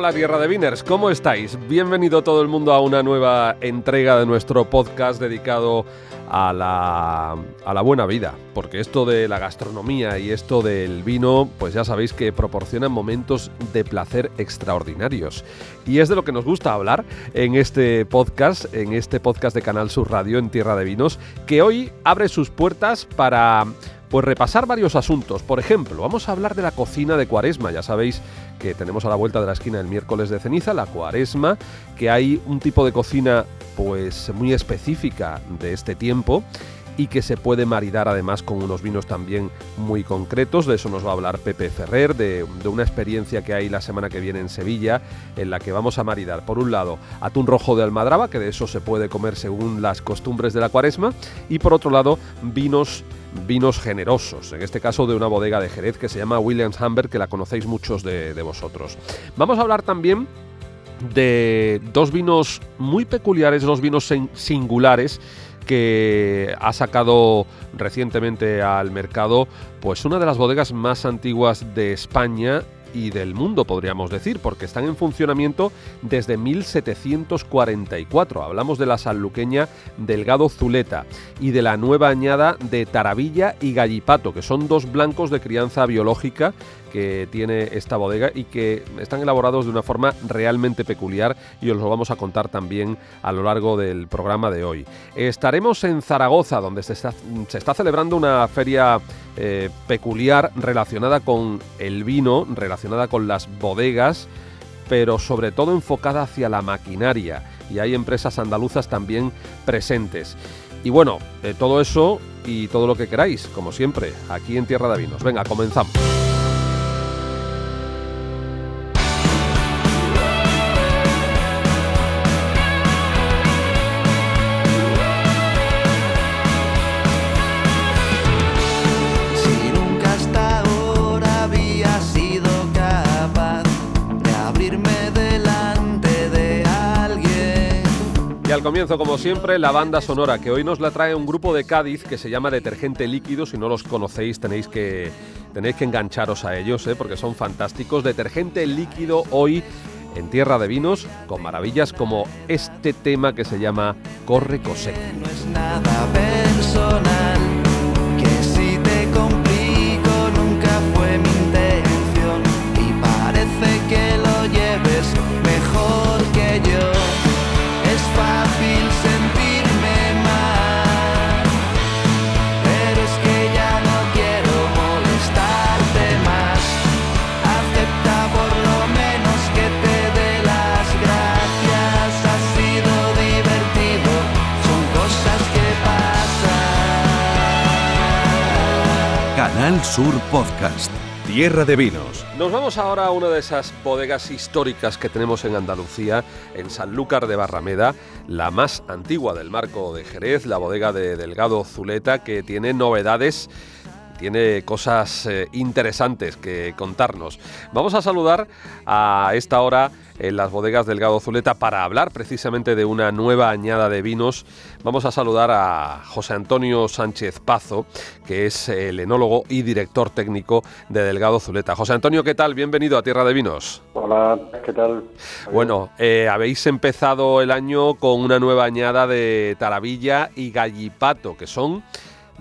Hola Tierra de Viners, ¿cómo estáis? Bienvenido todo el mundo a una nueva entrega de nuestro podcast dedicado a la, a la buena vida, porque esto de la gastronomía y esto del vino, pues ya sabéis que proporcionan momentos de placer extraordinarios. Y es de lo que nos gusta hablar en este podcast, en este podcast de Canal Sur Radio en Tierra de Vinos, que hoy abre sus puertas para pues repasar varios asuntos. Por ejemplo, vamos a hablar de la cocina de Cuaresma. Ya sabéis que tenemos a la vuelta de la esquina el miércoles de ceniza, la Cuaresma, que hay un tipo de cocina pues muy específica de este tiempo y que se puede maridar además con unos vinos también muy concretos. De eso nos va a hablar Pepe Ferrer, de, de, una experiencia que hay la semana que viene en Sevilla, en la que vamos a maridar, por un lado, atún rojo de Almadraba, que de eso se puede comer según las costumbres de la cuaresma, y por otro lado, vinos vinos generosos, en este caso de una bodega de Jerez que se llama Williams Humber, que la conocéis muchos de, de vosotros. Vamos a hablar también de dos vinos muy peculiares, dos vinos singulares que ha sacado recientemente al mercado pues una de las bodegas más antiguas de España y del mundo, podríamos decir, porque están en funcionamiento desde 1744. Hablamos de la sanluqueña Delgado Zuleta y de la nueva añada de Taravilla y Gallipato, que son dos blancos de crianza biológica que tiene esta bodega y que están elaborados de una forma realmente peculiar y os lo vamos a contar también a lo largo del programa de hoy. Estaremos en Zaragoza, donde se está, se está celebrando una feria eh, peculiar relacionada con el vino, relacionada con las bodegas, pero sobre todo enfocada hacia la maquinaria y hay empresas andaluzas también presentes. Y bueno, eh, todo eso y todo lo que queráis, como siempre, aquí en Tierra de Vinos. Venga, comenzamos. Comienzo, como siempre, la banda sonora, que hoy nos la trae un grupo de Cádiz que se llama Detergente Líquido. Si no los conocéis, tenéis que, tenéis que engancharos a ellos, ¿eh? porque son fantásticos. Detergente Líquido hoy en Tierra de Vinos, con maravillas como este tema que se llama Corre Cosec. No es nada Canal Sur Podcast. Tierra de Vinos. Nos vamos ahora a una de esas bodegas históricas que tenemos en Andalucía, en Sanlúcar de Barrameda, la más antigua del marco de Jerez, la bodega de Delgado Zuleta, que tiene novedades tiene cosas eh, interesantes que contarnos. Vamos a saludar a esta hora en las bodegas Delgado Zuleta para hablar precisamente de una nueva añada de vinos. Vamos a saludar a José Antonio Sánchez Pazo, que es el enólogo y director técnico de Delgado Zuleta. José Antonio, ¿qué tal? Bienvenido a Tierra de Vinos. Hola, ¿qué tal? Bueno, eh, habéis empezado el año con una nueva añada de Taravilla y Gallipato, que son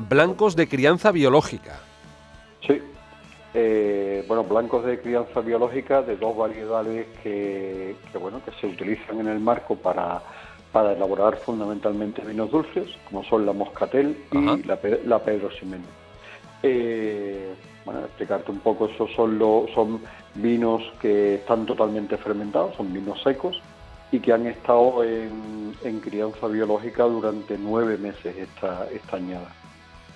blancos de crianza biológica. Sí, eh, bueno, blancos de crianza biológica de dos variedades que, que, bueno que se utilizan en el marco para, para elaborar fundamentalmente vinos dulces, como son la Moscatel y la, la, Pedro Ximénez. Eh, bueno, explicarte un poco, esos son, lo, son vinos que están totalmente fermentados, son vinos secos y que han estado en, en crianza biológica durante nueve meses esta, esta añada.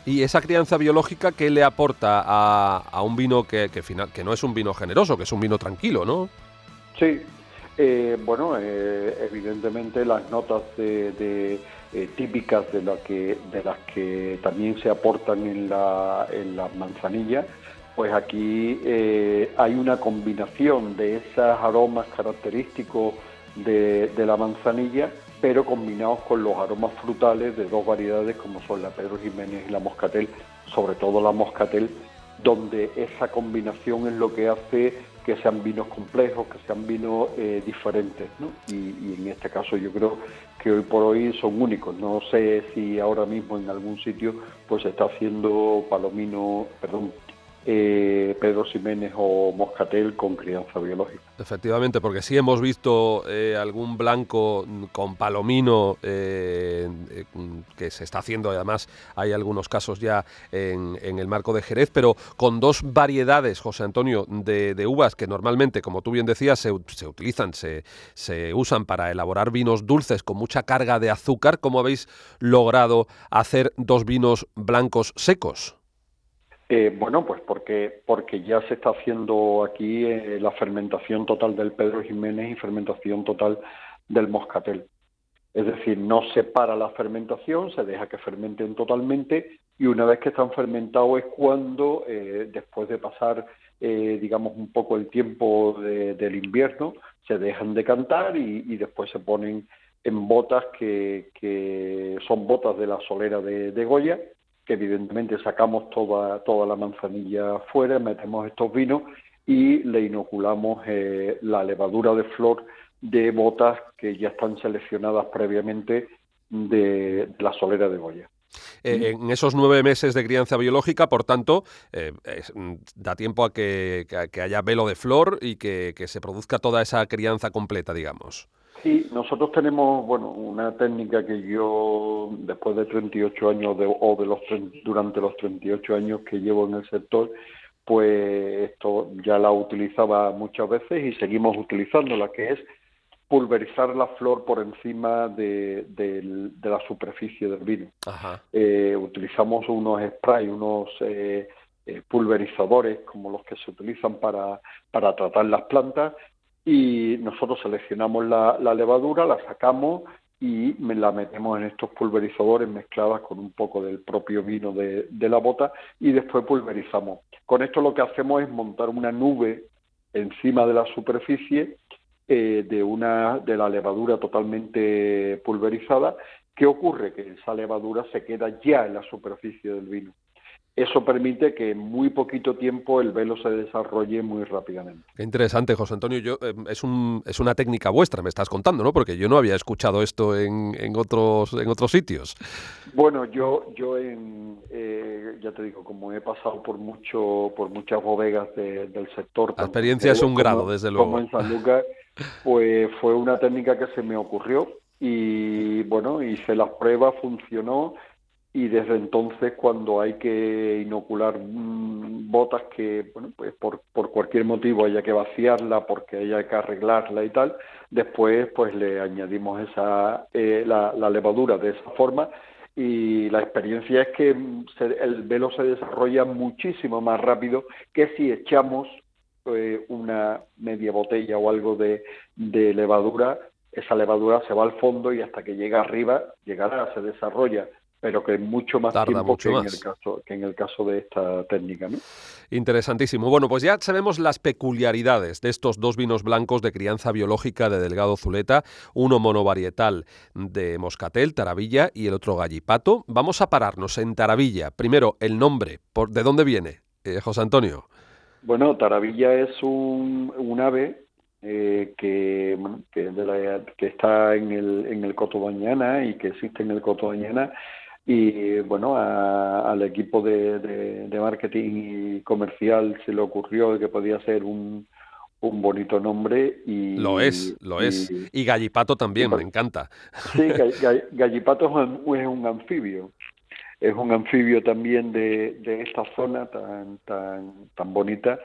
¿Y esa crianza biológica qué le aporta a, a un vino que, que, final, que no es un vino generoso, que es un vino tranquilo, no? Sí, eh, bueno, eh, evidentemente las notas eh, típicas de, la que, de las que también se aportan en la, en la manzanilla, pues aquí hay una combinación de esos aromas característicos de, de la manzanilla pero combinados con los aromas frutales de dos variedades como son la Pedro Jiménez y la Moscatel, sobre todo la Moscatel, donde esa combinación es lo que hace que sean vinos complejos, que sean vinos eh, diferentes, y, en este caso yo creo que hoy por hoy son únicos. No sé si ahora mismo en algún sitio pues se está haciendo palomino, perdón, eh, Pedro Ximénez o Moscatel con crianza biológica. Efectivamente, porque sí hemos visto eh, algún blanco con palomino eh, que se está haciendo, además hay algunos casos ya en, el marco de Jerez, pero con dos variedades, José Antonio, de, uvas que normalmente, como tú bien decías, se, se utilizan, se, se usan para elaborar vinos dulces con mucha carga de azúcar. ¿Cómo habéis logrado hacer dos vinos blancos secos? Eh, bueno, pues porque, porque ya se está haciendo aquí eh, la fermentación total del Pedro Jiménez y fermentación total del Moscatel. Es decir, no se para la fermentación, se deja que fermenten totalmente y una vez que están fermentados es cuando, eh, después de pasar, digamos, un poco el tiempo del invierno, se dejan de cantar y, después se ponen en botas que, que, son botas de la solera de Goya que evidentemente sacamos toda, toda la manzanilla fuera, metemos estos vinos y le inoculamos eh, la levadura de flor de botas que ya están seleccionadas previamente de, la solera de Goya. Eh, en esos nueve meses de crianza biológica, por tanto, eh, da tiempo a que, haya velo de flor y que, se produzca toda esa crianza completa, digamos. Sí, nosotros tenemos, bueno, una técnica que yo, después de 38 años, de, o de los durante los 38 años que llevo en el sector, pues esto ya la utilizaba muchas veces y seguimos utilizándola, que es pulverizar la flor por encima de, la superficie del vino. Eh, utilizamos unos sprays, unos eh, eh, pulverizadores como los que se utilizan para, para tratar las plantas y nosotros seleccionamos la, levadura, la sacamos y la metemos en estos pulverizadores mezcladas con un poco del propio vino de, la bota y después pulverizamos. Con esto lo que hacemos es montar una nube encima de la superficie eh, de, una, de la levadura totalmente pulverizada. ¿Qué ocurre? Que esa levadura se queda ya en la superficie del vino. Eso permite que en muy poquito tiempo el velo se desarrolle muy rápidamente. Qué interesante, José Antonio. Yo, eh, es, un, es una técnica vuestra, me estás contando, ¿no? Porque yo no había escuchado esto en, en otros, en otros sitios. Bueno, yo, yo en, eh, ya te digo, como he pasado por mucho, por muchas bodegas del sector. La experiencia es un grado, desde luego. Como en San Lucas, pues fue una técnica que se me ocurrió y bueno, hice las pruebas, funcionó y desde entonces cuando hay que inocular mm, botas que bueno pues por, por cualquier motivo haya que vaciarla porque haya que arreglarla y tal después pues le añadimos esa eh, la, levadura de esa forma. Y la experiencia es que el velo se desarrolla muchísimo más rápido que si echamos eh, una media botella o algo de, de levadura. Esa levadura se va al fondo y hasta que llega arriba llegará se desarrolla pero que mucho más tiempo que, En el caso, que en el caso de esta técnica. ¿no? Interesantísimo. Bueno, pues ya sabemos las peculiaridades de estos dos vinos blancos de crianza biológica de Delgado Zuleta, uno monovarietal de Moscatel, Taravilla, y el otro Gallipato. Vamos a pararnos en Taravilla. Primero, el nombre. ¿Por, ¿De dónde viene, eh, José Antonio? Bueno, Taravilla es un, ave eh, que, que, está en el, en el Coto Doñana y que existe en el Coto Doñana y bueno, al equipo de, marketing y comercial se le ocurrió que podía ser un, un bonito nombre y... Lo es, lo es. Y Gallipato también, me encanta. Sí, Gallipato es un, anfibio. Es un anfibio también de, de esta zona tan, tan, tan bonita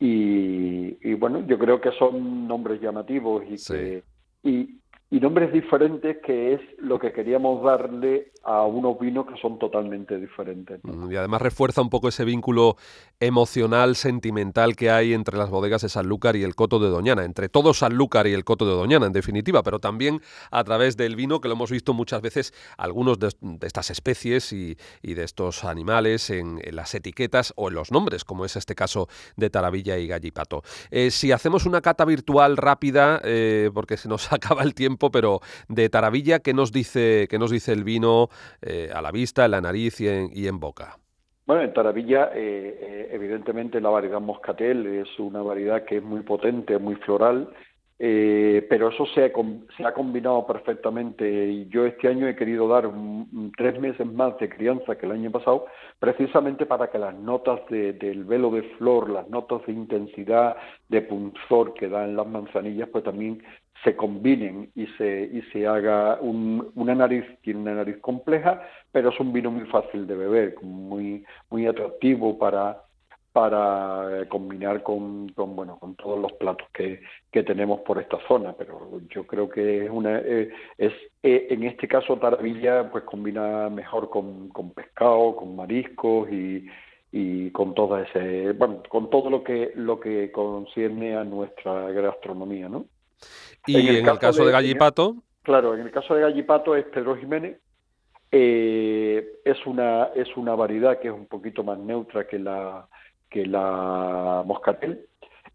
y, y, bueno, yo creo que son nombres llamativos y que... Y, y nombres diferentes que es lo que queríamos darle a unos vinos que son totalmente diferentes. Mm, y además refuerza un poco ese vínculo emocional, sentimental que hay entre las bodegas de Sanlúcar y el Coto de Doñana, entre todo Sanlúcar y el Coto de Doñana, en definitiva, pero también a través del vino que lo hemos visto muchas veces, algunos de, estas especies y, de estos animales en, las etiquetas o en los nombres, como es este caso de Taravilla y Gallipato. Eh, si hacemos una cata virtual rápida, eh, porque se nos acaba el tiempo, pero de Taravilla, ¿qué nos dice, qué nos dice el vino eh, a la vista, en la nariz y en, y en boca? Bueno, en Taravilla, eh, eh, evidentemente la variedad Moscatel es una variedad que es muy potente, muy floral, eh, pero eso se ha, se ha, combinado perfectamente y yo este año he querido dar tres meses más de crianza que el año pasado, precisamente para que las notas del velo de flor, las notas de intensidad, de punzor que dan las manzanillas, pues también se combinen y se, y se haga una nariz, tiene una nariz compleja, pero es un vino muy fácil de beber, muy, muy atractivo para, para eh, combinar con, con, bueno con todos los platos que, que, tenemos por esta zona pero yo creo que es una eh, es eh, en este caso Taravilla pues combina mejor con, con pescado con mariscos y, y con todo ese bueno con todo lo que lo que concierne a nuestra gastronomía no y en el, caso, de, Gallipato claro en el caso de Gallipato es Pedro Jiménez es una es una variedad que es un poquito más neutra que la que la moscatel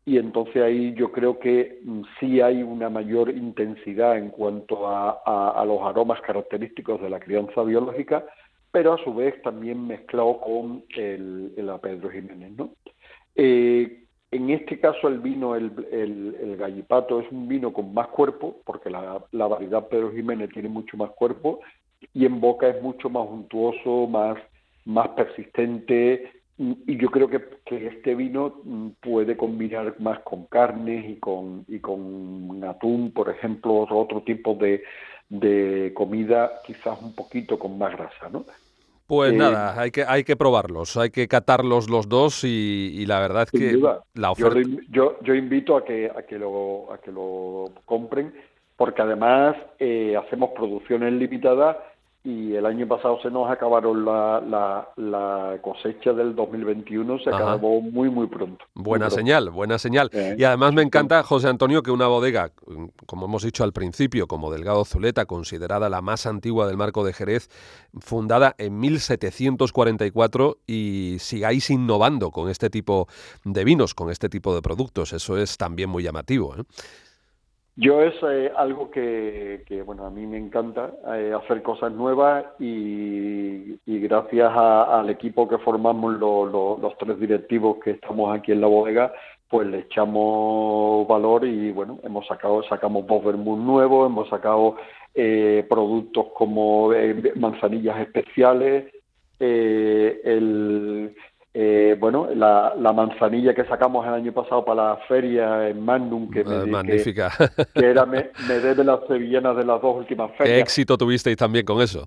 y entonces ahí yo creo que mm, sí hay una mayor intensidad en cuanto a, los aromas característicos de la crianza biológica, pero a su vez también mezclado con el, el Pedro Jiménez. ¿no? Eh, en este caso el vino, el, el, gallipato, es un vino con más cuerpo, porque la, la, variedad Pedro Jiménez tiene mucho más cuerpo, y en boca es mucho más untuoso, más, más persistente, y yo creo que, que, este vino mm, puede combinar más con carnes y con, y con atún, por ejemplo, otro, tipo de, de comida quizás un poquito con más grasa, ¿no? Pues eh, nada, hay que, hay que probarlos, hay que catarlos los dos y, y la verdad es que la oferta... Yo, yo, invito a que, a, que lo, a que lo compren porque además eh, hacemos producciones limitadas y el año pasado se nos acabaron la, la, cosecha del 2021, se acabó muy, muy pronto. Buena señal, buena señal. Y además me encanta, José Antonio, que una bodega, como hemos dicho al principio, como Delgado Zuleta, considerada la más antigua del marco de Jerez, fundada en 1744 y sigáis innovando con este tipo de vinos, con este tipo de productos. Eso es también muy llamativo. ¿eh? Yo es eh, algo que, bueno, a mí me encanta eh, hacer cosas nuevas y, gracias al equipo que formamos los tres directivos que estamos aquí en la bodega, pues le echamos valor y bueno, hemos sacado, sacamos dos vermouth nuevos, hemos sacado eh, productos como manzanillas especiales, el eh, bueno, la, manzanilla que sacamos el año pasado para la feria en Magnum, que, me, Magnífica. que, era me, me debe las sevillanas de las dos últimas ferias. ¿Qué éxito tuvisteis también con eso?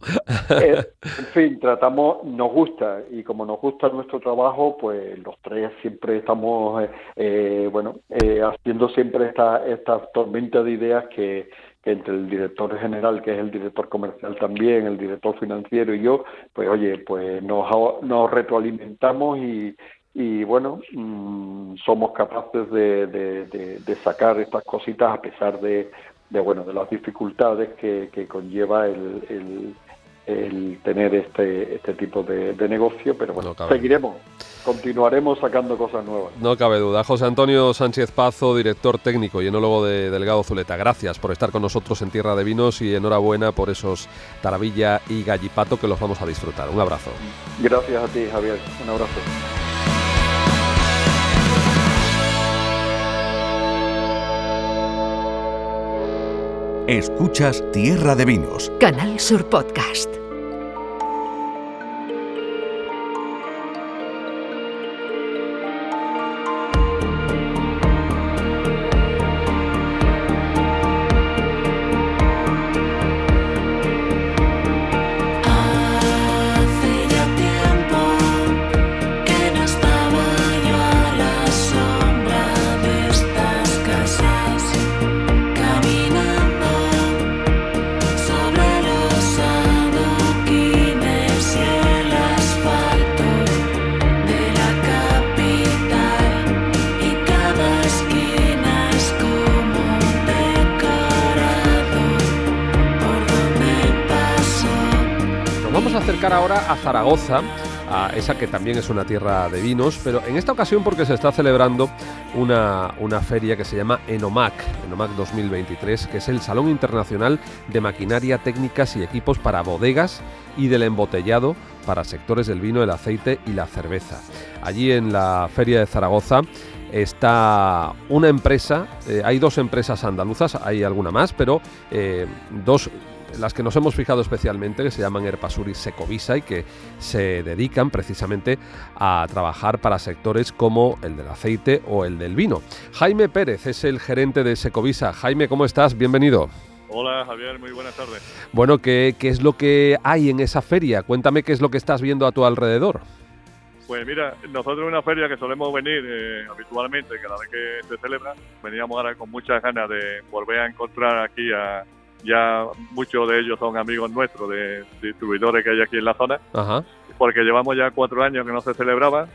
Eh, en fin, tratamos, nos gusta, y como nos gusta nuestro trabajo, pues los tres siempre estamos, eh, bueno, haciendo siempre esta, esta tormenta de ideas que entre el director general, que es el director comercial también, el director financiero y yo, pues oye, pues nos, nos retroalimentamos y, y bueno, mm, somos capaces de, de, sacar estas cositas a pesar de, bueno, de las dificultades que, que conlleva el, el, tener este, este tipo de, negocio, pero bueno, seguiremos continuaremos sacando cosas nuevas. No cabe duda. José Antonio Sánchez Pazo, director técnico y enólogo de Delgado Zuleta, gracias por estar con nosotros en Tierra de Vinos y enhorabuena por esos Taravilla y Gallipato que los vamos a disfrutar. Un abrazo. Gracias a ti, Javier. Un abrazo. Escuchas Tierra de Vinos. Canal Sur Podcast. Ahora a Zaragoza a esa que también es una tierra de vinos, pero en esta ocasión porque se está celebrando una, una feria que se llama Enomac, Enomac 2023, que es el Salón Internacional de Maquinaria, Técnicas y Equipos para Bodegas y del Embotellado para sectores del vino, el aceite y la cerveza. Allí en la Feria de Zaragoza está una empresa, eh, hay dos empresas andaluzas, hay alguna más, pero eh, dos las que nos hemos fijado especialmente, que se llaman Erpasur y Secovisa y que se dedican precisamente a trabajar para sectores como el del aceite o el del vino. Jaime Pérez es el gerente de Secovisa. Jaime, ¿cómo estás? Bienvenido. Hola Javier, muy buenas tardes. Bueno, ¿qué, ¿qué, es lo que hay en esa feria? Cuéntame qué es lo que estás viendo a tu alrededor. Pues mira, nosotros en una feria que solemos venir eh, habitualmente, cada vez que se celebra, veníamos ahora con muchas ganas de volver a encontrar aquí a ya muchos de ellos son amigos nuestros de distribuidores que hay aquí en la zona, Ajá. porque llevamos ya cuatro años que no se celebraba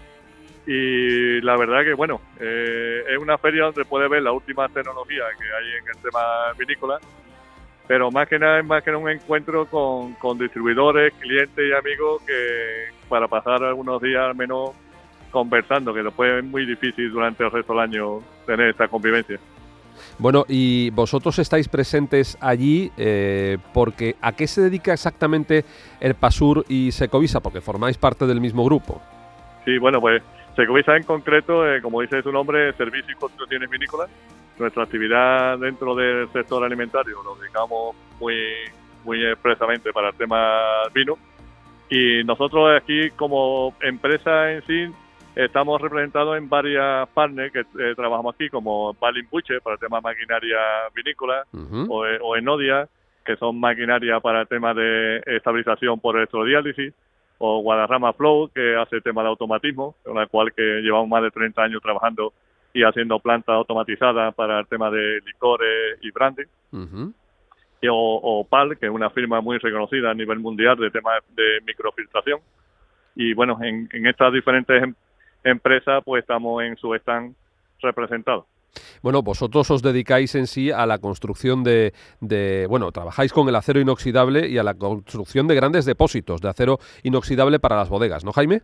y la verdad que bueno, eh, es una feria donde puede ver la última tecnología que hay en el tema vinícola, pero más que nada es más que un encuentro con, con distribuidores, clientes y amigos que para pasar algunos días al menos conversando, que después es muy difícil durante el resto del año tener esta convivencia. Bueno, y vosotros estáis presentes allí eh, porque ¿a qué se dedica exactamente el Pasur y Secovisa? Porque formáis parte del mismo grupo. Sí, bueno, pues Secovisa en concreto, eh, como dice su nombre, servicios y construcciones vinícolas. Nuestra actividad dentro del sector alimentario lo dedicamos muy, muy expresamente para el tema vino. Y nosotros aquí como empresa en sí Estamos representados en varias partners que eh, trabajamos aquí, como Balin Buche para el tema de maquinaria vinícola, Uh -huh. o, eh, o Enodia, que son maquinaria para el tema de estabilización por electrodiálisis, o Guadarrama Flow, que hace el tema de automatismo, con la cual que llevamos más de 30 años trabajando y haciendo plantas automatizadas para el tema de licores y brandy. Uh -huh. Y, o, o, PAL, que es una firma muy reconocida a nivel mundial de temas de microfiltración. Y bueno, en, en estas diferentes em empresas, pues estamos en su stand representados. Bueno, vosotros os dedicáis en sí a la construcción de, de, bueno, trabajáis con el acero inoxidable y a la construcción de grandes depósitos de acero inoxidable para las bodegas, ¿no, Jaime?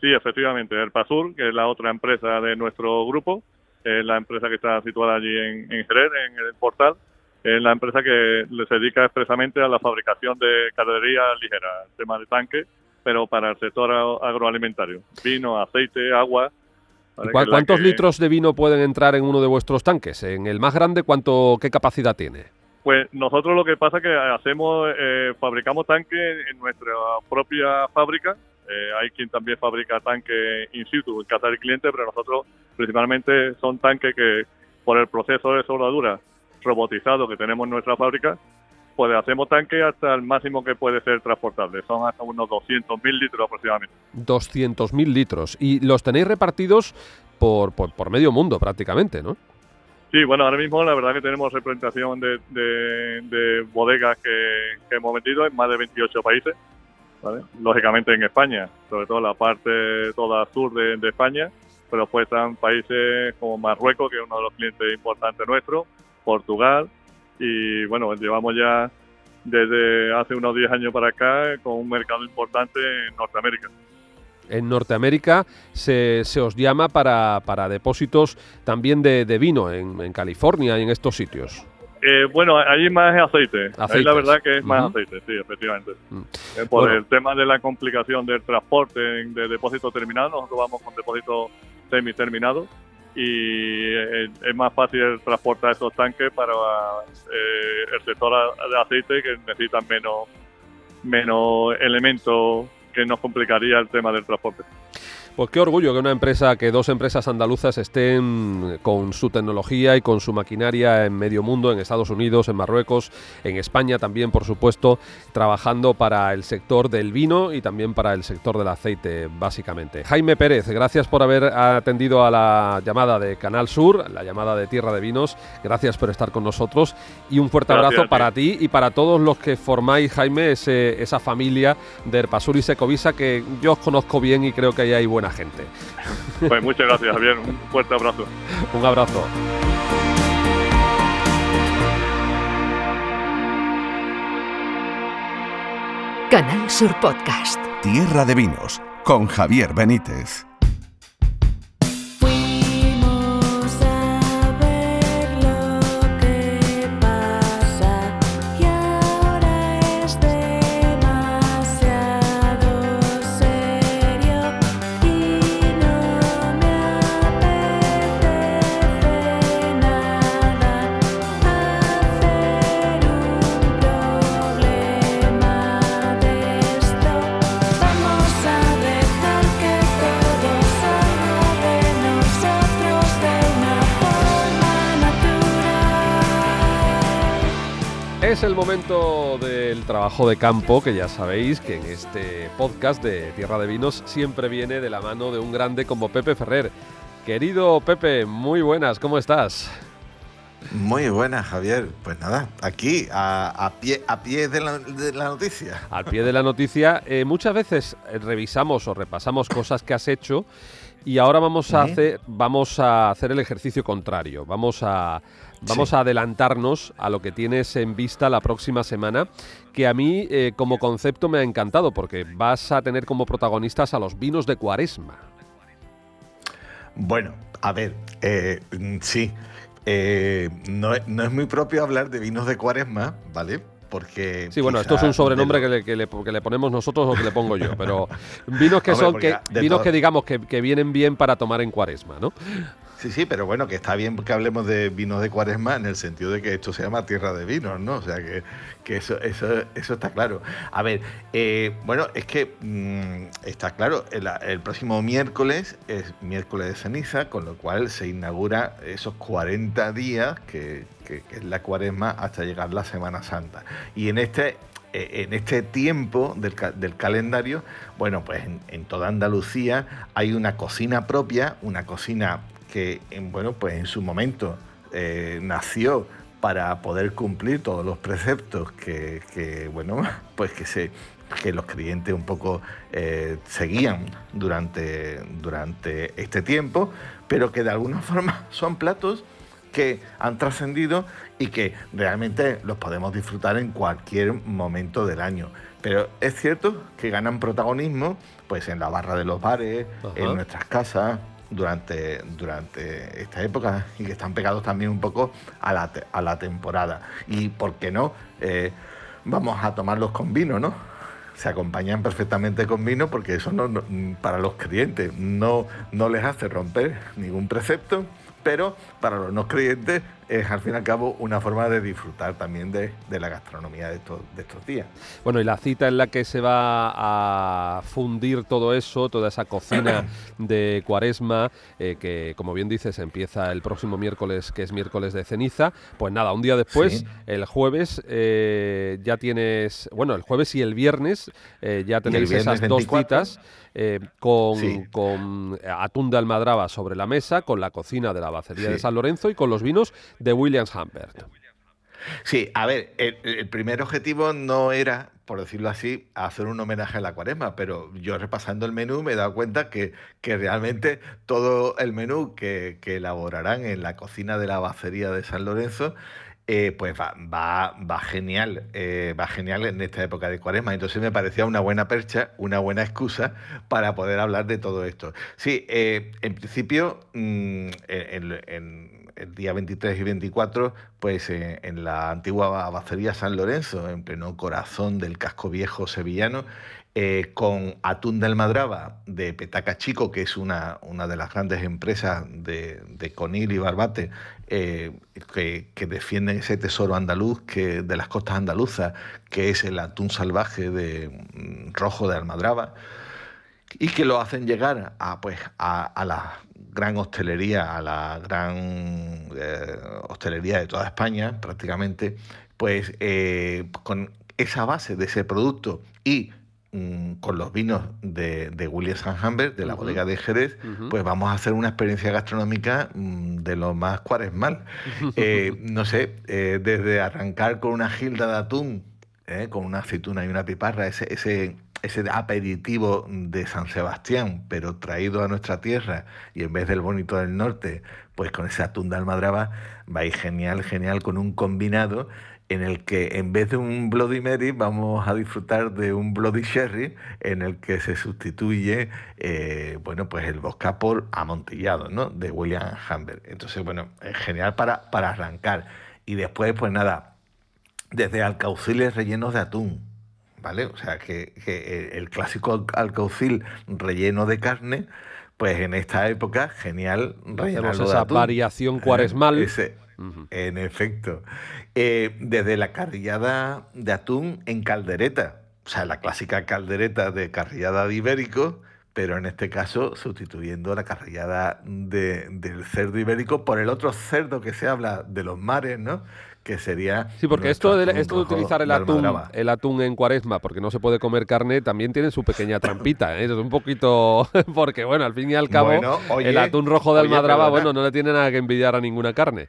Sí, efectivamente. El Pasur, que es la otra empresa de nuestro grupo, es la empresa que está situada allí en, en Jerez, en el portal, es la empresa que se dedica expresamente a la fabricación de carretería ligera, el tema de tanque, pero para el sector agroalimentario. Vino, aceite, agua. ¿vale? ¿Cuántos que... litros de vino pueden entrar en uno de vuestros tanques? En el más grande, ¿cuánto, ¿qué capacidad tiene? Pues nosotros lo que pasa es que hacemos, eh, fabricamos tanques en nuestra propia fábrica. Eh, hay quien también fabrica tanques in situ en casa del cliente, pero nosotros principalmente son tanques que por el proceso de soldadura robotizado que tenemos en nuestra fábrica, pues hacemos tanque hasta el máximo que puede ser transportable. Son hasta unos 200.000 litros aproximadamente. 200.000 litros. Y los tenéis repartidos por, por, por, medio mundo prácticamente, ¿no? Sí, bueno, ahora mismo la verdad que tenemos representación de, de, de bodegas que, que, hemos vendido en más de 28 países. ¿vale? Lógicamente en España, sobre todo la parte toda sur de, de España, pero después están países como Marruecos, que es uno de los clientes importantes nuestros, Portugal, y bueno, llevamos ya desde hace unos 10 años para acá con un mercado importante en Norteamérica. En Norteamérica se, se os llama para, para depósitos también de, de vino en, en, California y en estos sitios. Eh, bueno, ahí más es aceite. Aceites. Ahí la verdad que es más uh -huh. aceite, sí, efectivamente. Uh -huh. eh, por bueno. el tema de la complicación del transporte de depósito terminado, nosotros vamos con depósito semi-terminado y es más fácil transportar esos tanques para eh, el sector de aceite que necesitan menos, menos elementos que nos complicaría el tema del transporte. Pues qué orgullo que una empresa, que dos empresas andaluzas estén con su tecnología y con su maquinaria en medio mundo, en Estados Unidos, en Marruecos, en España también, por supuesto, trabajando para el sector del vino y también para el sector del aceite, básicamente. Jaime Pérez, gracias por haber atendido a la llamada de Canal Sur, la llamada de Tierra de Vinos. Gracias por estar con nosotros y un fuerte gracias, abrazo para ti y para todos los que formáis, Jaime, ese, esa familia de Erpasur y Secovisa que yo os conozco bien y creo que ahí hay buena gente. Pues muchas gracias, Javier. Un fuerte abrazo. Un abrazo. Canal Sur Podcast. Tierra de Vinos con Javier Benítez. El momento del trabajo de campo, que ya sabéis que en este podcast de Tierra de Vinos siempre viene de la mano de un grande como Pepe Ferrer. Querido Pepe, muy buenas, ¿cómo estás? Muy buenas, Javier. Pues nada, aquí, a, a pie, a pie de, la, de la noticia. Al pie de la noticia, eh, muchas veces revisamos o repasamos cosas que has hecho y ahora vamos a hacer vamos a hacer el ejercicio contrario. Vamos a vamos Sí. a adelantarnos a lo que tienes en vista la próxima semana, que a mí eh, como concepto me ha encantado porque vas a tener como protagonistas a los vinos de Cuaresma. Bueno, a ver, eh, sí. eh, no es muy propio hablar de vinos de cuaresma, ¿vale? Porque. Sí, bueno, esto es un sobrenombre que le, que le- que le ponemos nosotros o que le pongo yo, pero vinos que Hombre, son que vinos todo- que digamos que, que vienen bien para tomar en Cuaresma, ¿no? Sí, sí, pero bueno, que está bien que hablemos de vinos de cuaresma en el sentido de que esto se llama tierra de vinos, ¿no? O sea, que, que eso, eso, eso está claro. A ver, eh, bueno, es que mm, está claro, el, el próximo miércoles es miércoles de ceniza, con lo cual se inaugura esos 40 días que, que- es la cuaresma hasta llegar la Semana Santa. Y en este eh, en este tiempo del, del calendario, bueno, pues en, en toda Andalucía hay una cocina propia, una cocina que, en, bueno, pues en su momento eh, nació para poder cumplir todos los preceptos que, que, bueno, pues que se que los clientes un poco eh, seguían durante, durante este tiempo, pero que de alguna forma son platos que han trascendido y que realmente los podemos disfrutar en cualquier momento del año. Pero es cierto que ganan protagonismo pues en la barra de los bares, Ajá. en nuestras casas durante, durante esta época y que están pegados también un poco a la, te- a la temporada. Y por qué no, Eh, vamos a tomarlos con vino, ¿no? Se acompañan perfectamente con vino porque eso no, no- para los clientes no, no les hace romper ningún precepto, pero para los no creyentes es al fin y al cabo una forma de disfrutar también de, de la gastronomía de estos, de estos días. Bueno, y la cita en la que se va a fundir todo eso, toda esa cocina de cuaresma, eh, que como bien dices empieza el próximo miércoles, que es miércoles de ceniza, pues nada, un día después, Sí. el jueves, eh, ya tienes, bueno, el jueves y el viernes eh, ya tenéis viernes esas dos 24. citas. con, Sí. con atún de almadraba sobre la mesa, con la cocina de la Bacería de Sí. Lorenzo y con los vinos de Williams Humbert. Sí, a ver, el, el primer objetivo no era, por decirlo así, hacer un homenaje a la cuaresma, pero yo repasando el menú me he dado cuenta que, que realmente todo el menú que, que elaborarán en la cocina de la bacería de San Lorenzo, eh, pues va, va, va genial, eh, va genial en esta época de cuaresma. Entonces me parecía una buena percha, una buena excusa para poder hablar de todo esto. Sí, eh, en principio, mm, en- el día 23 y 24, pues en la antigua bacería San Lorenzo, en pleno corazón del casco viejo sevillano, eh, con atún de almadraba de Petaca Chico, que es una, una de las grandes empresas de, de Conil y Barbate, eh, que, que defienden ese tesoro andaluz que, de las costas andaluzas, que es el atún salvaje de mm, rojo de almadraba y que lo hacen llegar a, pues, a, la gran hostelería, a la gran eh, hostelería de toda España prácticamente, pues con esa base de ese producto y mm, con los vinos de, de Williams Humbert, de la bodega de Jerez, pues vamos a hacer una experiencia gastronómica mm, de lo más cuaresmal. Eh, no sé, eh, desde arrancar con una gilda de atún, eh, con una aceituna y una piparra, ese, ese, ese aperitivo de San Sebastián, pero traído a nuestra tierra y en vez del bonito del norte, pues con ese atún de almadraba, va a ir genial, genial, con un combinado en el que en vez de un Bloody Mary vamos a disfrutar de un Bloody Sherry en el que se sustituye, eh, bueno, pues el vodka por amontillado, ¿no? De William Humber. Entonces, bueno, es genial para, para arrancar. Y después, pues nada, desde alcauciles rellenos de atún, ¿vale? O sea, que, que el clásico al- alcaucil relleno de carne, pues en esta época, genial rellenarlo Hacemos de esa atún. variación cuaresmal. Ese, En efecto. Eh, desde la carrillada de atún en caldereta, o sea, la clásica caldereta de carrillada de ibérico, pero en este caso sustituyendo la carrillada de- del cerdo ibérico por el otro cerdo que se habla de los mares, ¿no? Que sería. Sí, porque esto de, esto de utilizar el atún, el atún en cuaresma, porque no se puede comer carne, también tiene su pequeña trampita. ¿eh? Es un poquito. Porque, bueno, al fin y al cabo, Bueno, oye, el atún rojo de Almadraba, bueno, no le tiene nada que envidiar a ninguna carne.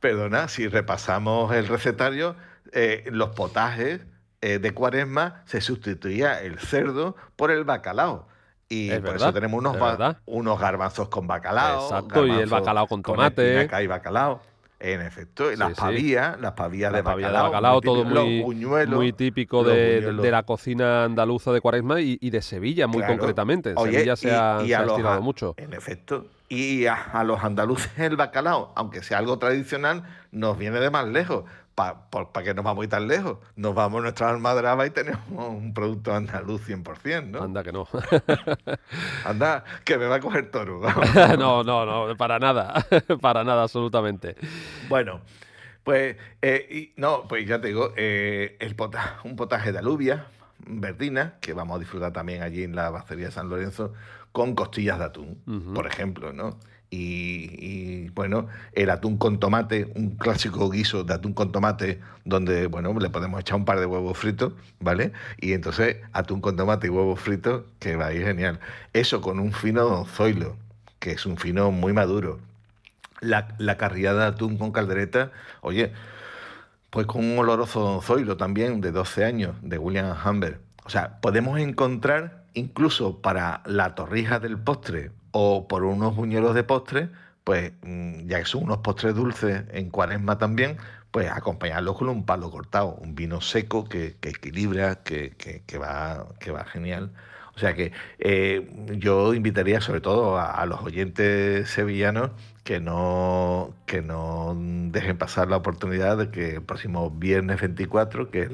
Perdona, si repasamos el recetario, eh, los potajes eh, de cuaresma se sustituía el cerdo por el bacalao. Y Es por verdad, eso tenemos unos, unos garbanzos con bacalao. Exacto, y el bacalao con tomate. espinaca y bacalao. En efecto, Sí, las sí. pavillas, las pavillas La de pavía bacalao. de bacalao, todo típico, muy, buñuelos, muy típico de, la cocina andaluza de cuaresma y, y de Sevilla, muy Claro. concretamente. En Oye, Sevilla se y- ha, y se a ha los estirado a- mucho. En efecto. Y a, a los andaluces el bacalao, aunque sea algo tradicional, nos viene de más lejos. ¿Para qué nos vamos a ir tan lejos? Nos vamos a nuestra almadraba y tenemos un producto andaluz 100%, ¿no? Anda que no. Anda, que me va a coger toro. no, no, no, para nada. para nada, absolutamente. Bueno, pues, eh, y- no, pues ya te digo, eh, el pota- un potaje de alubia, verdina, que vamos a disfrutar también allí en la Bacería de San Lorenzo, con costillas de atún, por ejemplo, ¿no? Y, bueno, el atún con tomate, un clásico guiso de atún con tomate, donde, bueno, le podemos echar un par de huevos fritos, ¿vale? Y entonces, atún con tomate y huevos fritos, que va a ir genial. Eso con un fino zoilo, que es un fino muy maduro. La, la carrillada de atún con caldereta, oye, pues con un oloroso Zoilo también, de 12 años, de William Humber. O sea, podemos encontrar incluso para la torrija del postre o por unos buñuelos de postre, pues mm, ya que son unos postres dulces en cuaresma también, pues acompañarlos con un palo cortado, un vino seco que, equilibra, que, va, genial. O sea que eh, yo invitaría sobre todo a, los oyentes sevillanos que no, que no dejen pasar la oportunidad de que el próximo viernes 24, que es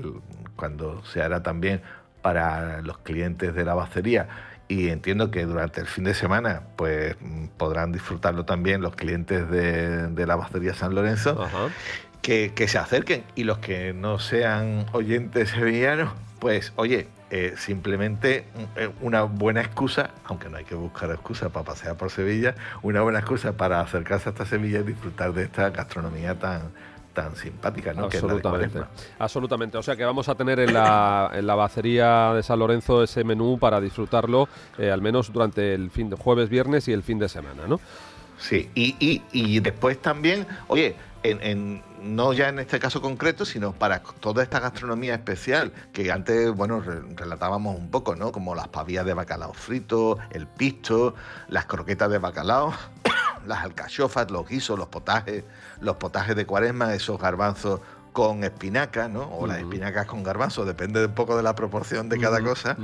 cuando se hará también para los clientes de la bacería, y entiendo que durante el fin de semana pues podrán disfrutarlo también los clientes de, de la bacería San Lorenzo, Ajá. que, que se acerquen y los que no sean oyentes sevillanos, pues oye, eh, simplemente eh, una buena excusa, aunque no hay que buscar excusa para pasear por Sevilla, una buena excusa para acercarse hasta Sevilla y disfrutar de esta gastronomía tan, tan simpática, ¿no? Absolutamente. Absolutamente. O sea que vamos a tener en la, en la bacería de San Lorenzo ese menú para disfrutarlo eh, al menos durante el fin de jueves, viernes y el fin de semana, ¿no? Sí, y, y, y después también, oye, en, en- no ya en este caso concreto, sino para toda esta gastronomía especial, que antes, bueno, re- relatábamos un poco, ¿no? Como las pavillas de bacalao frito, el pisto, las croquetas de bacalao, las alcachofas, los guisos, los potajes, los potajes de cuaresma, esos garbanzos con espinaca, ¿no? O las espinacas con garbanzos, depende un poco de la proporción de cada cosa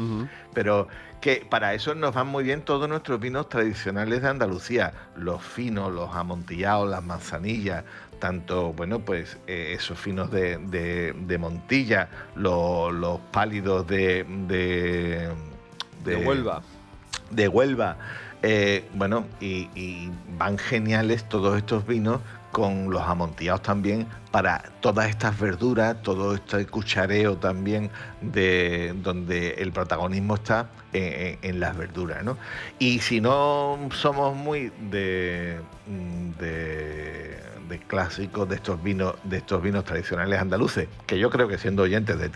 pero que para eso nos van muy bien todos nuestros vinos tradicionales de Andalucía, los finos, los amontillados, las manzanillas, tanto, bueno, pues eh, esos finos de, de- de Montilla, los, los pálidos de, de, De Huelva. de Huelva. Eh, bueno, y, van geniales todos estos vinos con los amontillados también para todas estas verduras, todo este cuchareo también de donde el protagonismo está en, las verduras, ¿no? Y si no somos muy de, mm, de, de clásicos de estos vinos, de estos vinos tradicionales andaluces, que yo creo que siendo oyentes de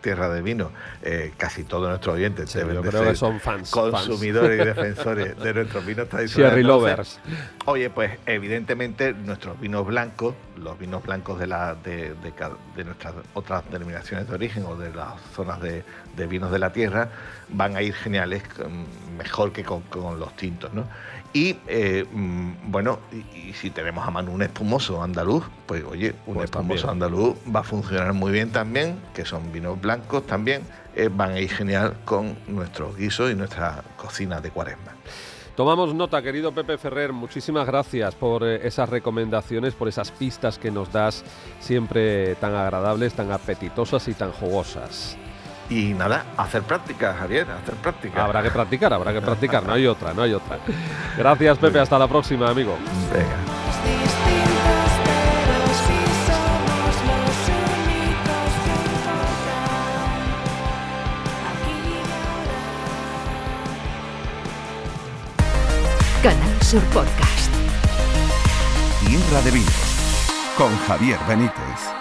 tierra de vino, eh, casi todos nuestros oyentes Sí, deben yo de ser que son fans. consumidores y defensores de nuestros vinos tradicionales. Sherry lovers. Oye, pues evidentemente nuestros vinos blancos, los vinos blancos de, la, de, de ca- de nuestras otras denominaciones de origen o de las zonas de, de vinos de la tierra van a ir geniales, mm, mejor que con, con los tintos. ¿no? Y eh, mm, bueno, y, y si tenemos a mano un espumoso andaluz, pues oye, un Pues espumoso también. andaluz va a funcionar muy bien también, que son vinos blancos también, eh, van a ir genial con nuestros guisos y nuestra cocina de cuaresma. Tomamos nota, querido Pepe Ferrer, muchísimas gracias por eh, esas recomendaciones, por esas pistas que nos das siempre tan agradables, tan apetitosas y tan jugosas. Y nada, hacer práctica, Javier, hacer práctica. Habrá que practicar, habrá que practicar, no hay otra, no hay otra. Gracias Pepe, hasta la próxima, amigo. Venga. Canal Sur Podcast. Tierra de Vinos con Javier Benítez.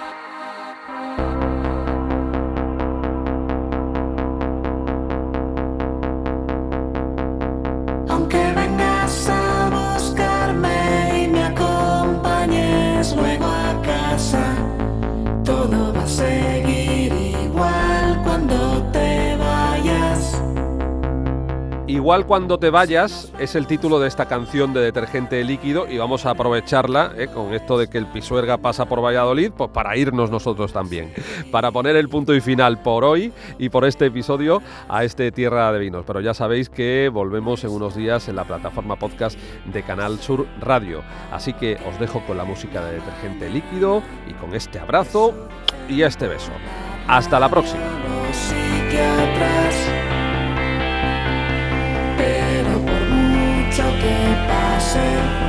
Igual cuando te vayas es el título de esta canción de detergente líquido y vamos a aprovecharla eh, con esto de que el Pisuerga pasa por Valladolid pues para irnos nosotros también, para poner el punto y final por hoy y por este episodio a este Tierra de Vinos. Pero ya sabéis que volvemos en unos días en la plataforma podcast de Canal Sur Radio. Así que os dejo con la música de detergente líquido y con este abrazo y este beso. Hasta la próxima. sand